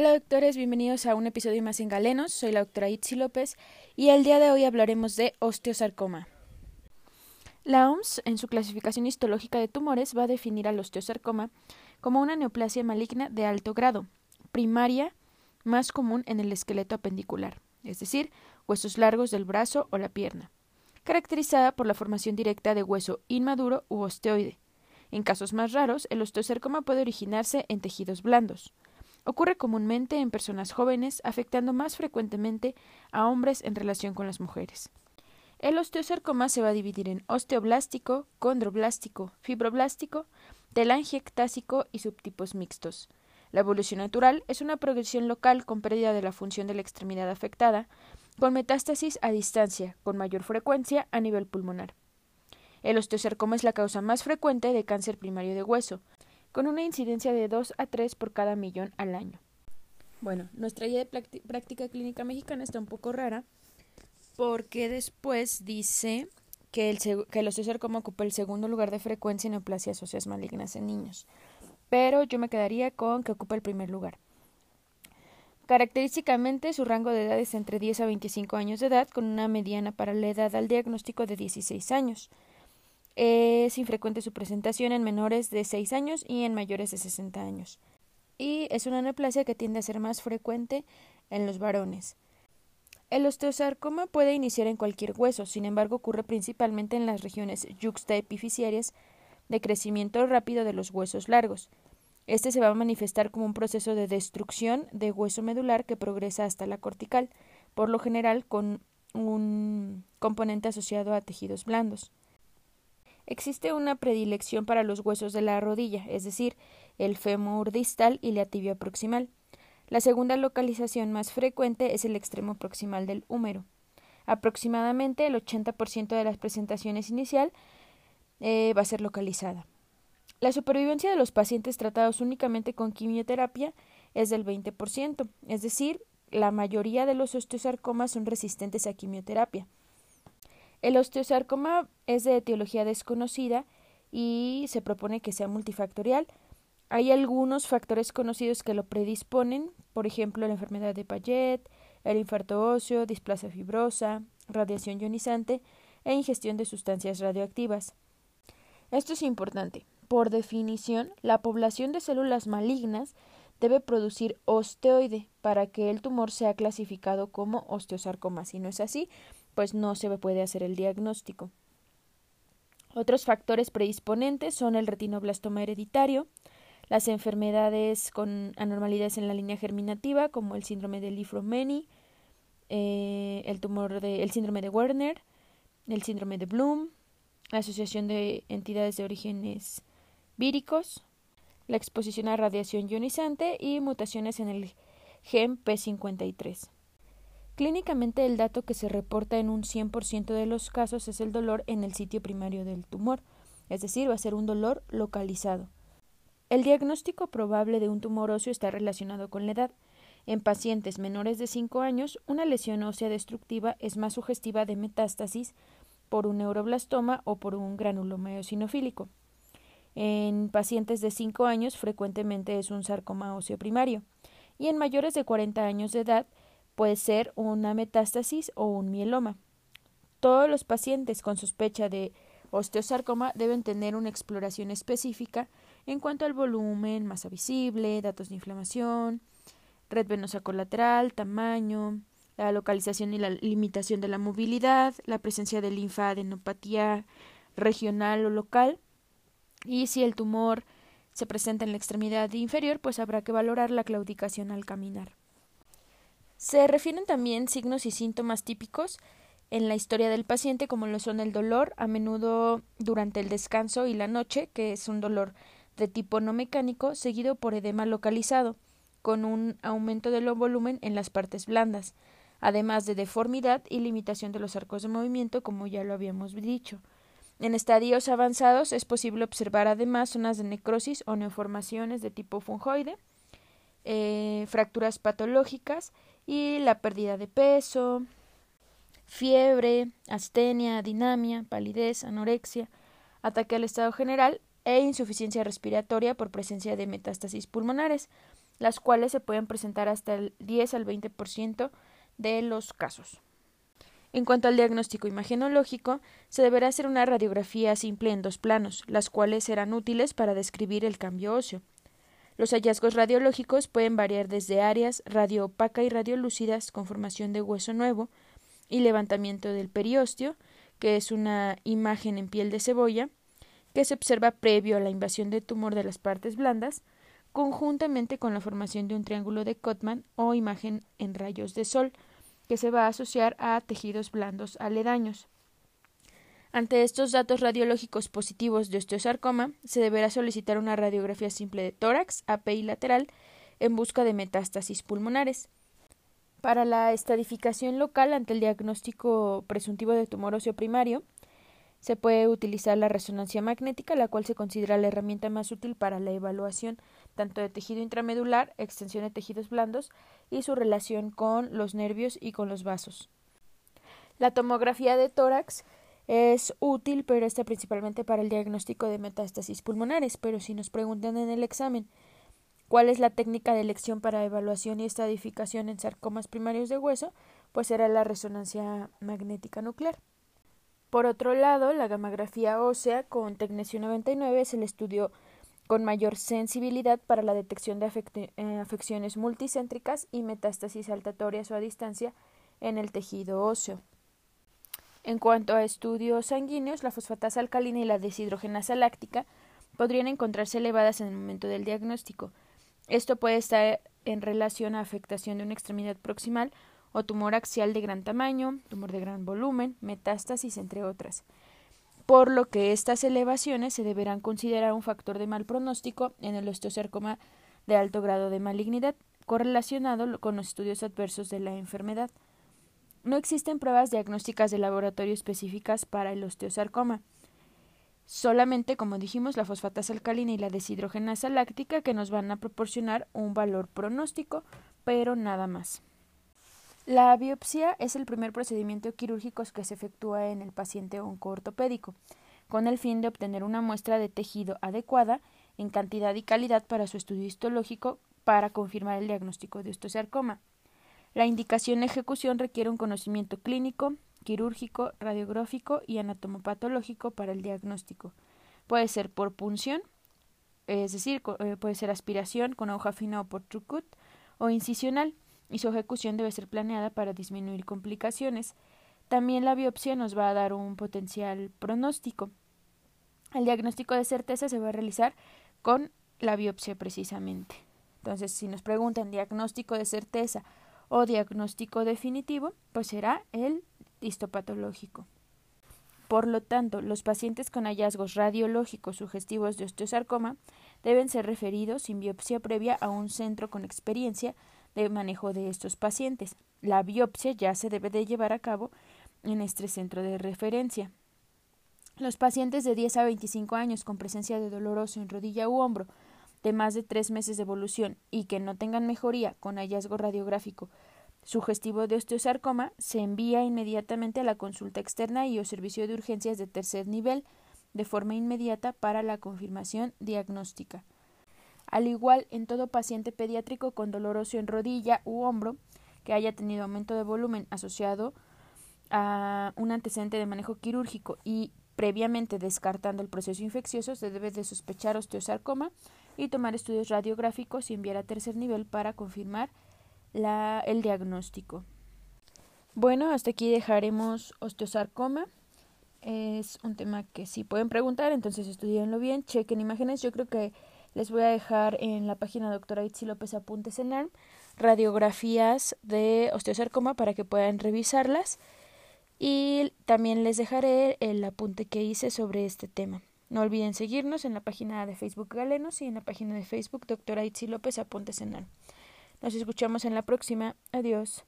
Hola doctores, bienvenidos a un episodio más en Galenos. Soy la doctora Itzi López y el día de hoy hablaremos de osteosarcoma. La OMS, en su clasificación histológica de tumores, va a definir al osteosarcoma como una neoplasia maligna de alto grado, primaria, más común en el esqueleto apendicular, es decir, huesos largos del brazo o la pierna, caracterizada por la formación directa de hueso inmaduro u osteoide. En casos más raros, el osteosarcoma puede originarse en tejidos blandos. Ocurre comúnmente en personas jóvenes, afectando más frecuentemente a hombres en relación con las mujeres. El osteosarcoma se va a dividir en osteoblástico, condroblástico, fibroblástico, telangiectásico y subtipos mixtos. La evolución natural es una progresión local con pérdida de la función de la extremidad afectada, con metástasis a distancia, con mayor frecuencia a nivel pulmonar. El osteosarcoma es la causa más frecuente de cáncer primario de hueso, con una incidencia de 2 a 3 por cada millón al año. Bueno, nuestra guía de práctica clínica mexicana está un poco rara porque después dice que el, que el osteosarcoma ocupa el segundo lugar de frecuencia en neoplasias óseas malignas en niños, pero yo me quedaría con que ocupa el primer lugar. Característicamente, su rango de edad es entre 10 a 25 años de edad, con una mediana para la edad al diagnóstico de 16 años. Es infrecuente su presentación en menores de 6 años y en mayores de 60 años. Y es una neoplasia que tiende a ser más frecuente en los varones. El osteosarcoma puede iniciar en cualquier hueso, sin embargo ocurre principalmente en las regiones yuxtaepiciarias de crecimiento rápido de los huesos largos. Este se va a manifestar como un proceso de destrucción de hueso medular que progresa hasta la cortical, por lo general con un componente asociado a tejidos blandos. Existe una predilección para los huesos de la rodilla, es decir, el fémur distal y la tibia proximal. La segunda localización más frecuente es el extremo proximal del húmero. Aproximadamente el 80% de las presentaciones inicial eh, va a ser localizada. La supervivencia de los pacientes tratados únicamente con quimioterapia es del 20%, es decir, la mayoría de los osteosarcomas son resistentes a quimioterapia. El osteosarcoma es de etiología desconocida y se propone que sea multifactorial. Hay algunos factores conocidos que lo predisponen, por ejemplo, la enfermedad de Payet, el infarto óseo, displasia fibrosa, radiación ionizante e ingestión de sustancias radioactivas. Esto es importante. Por definición, la población de células malignas debe producir osteoide para que el tumor sea clasificado como osteosarcoma. Si no es así, pues no se puede hacer el diagnóstico. Otros factores predisponentes son el retinoblastoma hereditario, las enfermedades con anormalidades en la línea germinativa, como el síndrome de Lifromeni, eh, el tumor de, el síndrome de Werner, el síndrome de Bloom, la asociación de entidades de orígenes víricos, la exposición a radiación ionizante y mutaciones en el gen P53. Clínicamente el dato que se reporta en un 100% de los casos es el dolor en el sitio primario del tumor, es decir, va a ser un dolor localizado. El diagnóstico probable de un tumor óseo está relacionado con la edad. En pacientes menores de 5 años, una lesión ósea destructiva es más sugestiva de metástasis por un neuroblastoma o por un granuloma eosinofílico. En pacientes de 5 años frecuentemente es un sarcoma óseo primario y en mayores de 40 años de edad Puede ser una metástasis o un mieloma. Todos los pacientes con sospecha de osteosarcoma deben tener una exploración específica en cuanto al volumen, masa visible, datos de inflamación, red venosa colateral, tamaño, la localización y la limitación de la movilidad, la presencia de linfadenopatía regional o local y si el tumor se presenta en la extremidad inferior, pues habrá que valorar la claudicación al caminar. Se refieren también signos y síntomas típicos en la historia del paciente, como lo son el dolor, a menudo durante el descanso y la noche, que es un dolor de tipo no mecánico, seguido por edema localizado, con un aumento del volumen en las partes blandas, además de deformidad y limitación de los arcos de movimiento, como ya lo habíamos dicho. En estadios avanzados es posible observar además zonas de necrosis o neoformaciones de tipo fungoide, eh, fracturas patológicas y la pérdida de peso, fiebre, astenia, dinamia, palidez, anorexia, ataque al estado general e insuficiencia respiratoria por presencia de metástasis pulmonares, las cuales se pueden presentar hasta el 10 al 20% de los casos. En cuanto al diagnóstico imagenológico, se deberá hacer una radiografía simple en dos planos, las cuales serán útiles para describir el cambio óseo. Los hallazgos radiológicos pueden variar desde áreas radio opaca y radiolúcidas con formación de hueso nuevo y levantamiento del periósteo, que es una imagen en piel de cebolla, que se observa previo a la invasión de tumor de las partes blandas, conjuntamente con la formación de un triángulo de Cotman o imagen en rayos de sol, que se va a asociar a tejidos blandos aledaños. Ante estos datos radiológicos positivos de osteosarcoma, se deberá solicitar una radiografía simple de tórax, AP y lateral en busca de metástasis pulmonares. Para la estadificación local ante el diagnóstico presuntivo de tumor óseo primario, se puede utilizar la resonancia magnética, la cual se considera la herramienta más útil para la evaluación tanto de tejido intramedular, extensión de tejidos blandos y su relación con los nervios y con los vasos. La tomografía de tórax es útil, pero está principalmente para el diagnóstico de metástasis pulmonares. Pero si nos preguntan en el examen cuál es la técnica de elección para evaluación y estadificación en sarcomas primarios de hueso, pues será la resonancia magnética nuclear. Por otro lado, la gamografía ósea con tecnesio 99 es el estudio con mayor sensibilidad para la detección de eh, afecciones multicéntricas y metástasis saltatorias o a distancia en el tejido óseo. En cuanto a estudios sanguíneos, la fosfatasa alcalina y la deshidrogenasa láctica podrían encontrarse elevadas en el momento del diagnóstico. Esto puede estar en relación a afectación de una extremidad proximal o tumor axial de gran tamaño, tumor de gran volumen, metástasis, entre otras por lo que estas elevaciones se deberán considerar un factor de mal pronóstico en el osteosarcoma de alto grado de malignidad, correlacionado con los estudios adversos de la enfermedad. No existen pruebas diagnósticas de laboratorio específicas para el osteosarcoma. Solamente, como dijimos, la fosfatasa alcalina y la deshidrogenasa láctica que nos van a proporcionar un valor pronóstico, pero nada más. La biopsia es el primer procedimiento quirúrgico que se efectúa en el paciente oncoortopédico, con el fin de obtener una muestra de tejido adecuada en cantidad y calidad para su estudio histológico para confirmar el diagnóstico de osteosarcoma. La indicación y ejecución requiere un conocimiento clínico, quirúrgico, radiográfico y anatomopatológico para el diagnóstico. Puede ser por punción, es decir, eh, puede ser aspiración con aguja fina o por trucut, o incisional y su ejecución debe ser planeada para disminuir complicaciones. También la biopsia nos va a dar un potencial pronóstico. El diagnóstico de certeza se va a realizar con la biopsia precisamente. Entonces, si nos preguntan diagnóstico de certeza o diagnóstico definitivo, pues será el histopatológico. Por lo tanto, los pacientes con hallazgos radiológicos sugestivos de osteosarcoma deben ser referidos sin biopsia previa a un centro con experiencia de manejo de estos pacientes. La biopsia ya se debe de llevar a cabo en este centro de referencia. Los pacientes de 10 a 25 años con presencia de doloroso en rodilla u hombro de más de tres meses de evolución y que no tengan mejoría con hallazgo radiográfico sugestivo de osteosarcoma se envía inmediatamente a la consulta externa y o servicio de urgencias de tercer nivel de forma inmediata para la confirmación diagnóstica. Al igual en todo paciente pediátrico con dolor óseo en rodilla u hombro que haya tenido aumento de volumen asociado a un antecedente de manejo quirúrgico y previamente descartando el proceso infeccioso, se debe de sospechar osteosarcoma y tomar estudios radiográficos y enviar a tercer nivel para confirmar la, el diagnóstico. Bueno, hasta aquí dejaremos osteosarcoma. Es un tema que sí pueden preguntar, entonces estudienlo bien, chequen imágenes. Yo creo que les voy a dejar en la página doctora Itzi López Apuntes en ARM radiografías de osteosarcoma para que puedan revisarlas y también les dejaré el apunte que hice sobre este tema. No olviden seguirnos en la página de Facebook Galenos y en la página de Facebook doctora Itzi López Apuntes en ARM. Nos escuchamos en la próxima. Adiós.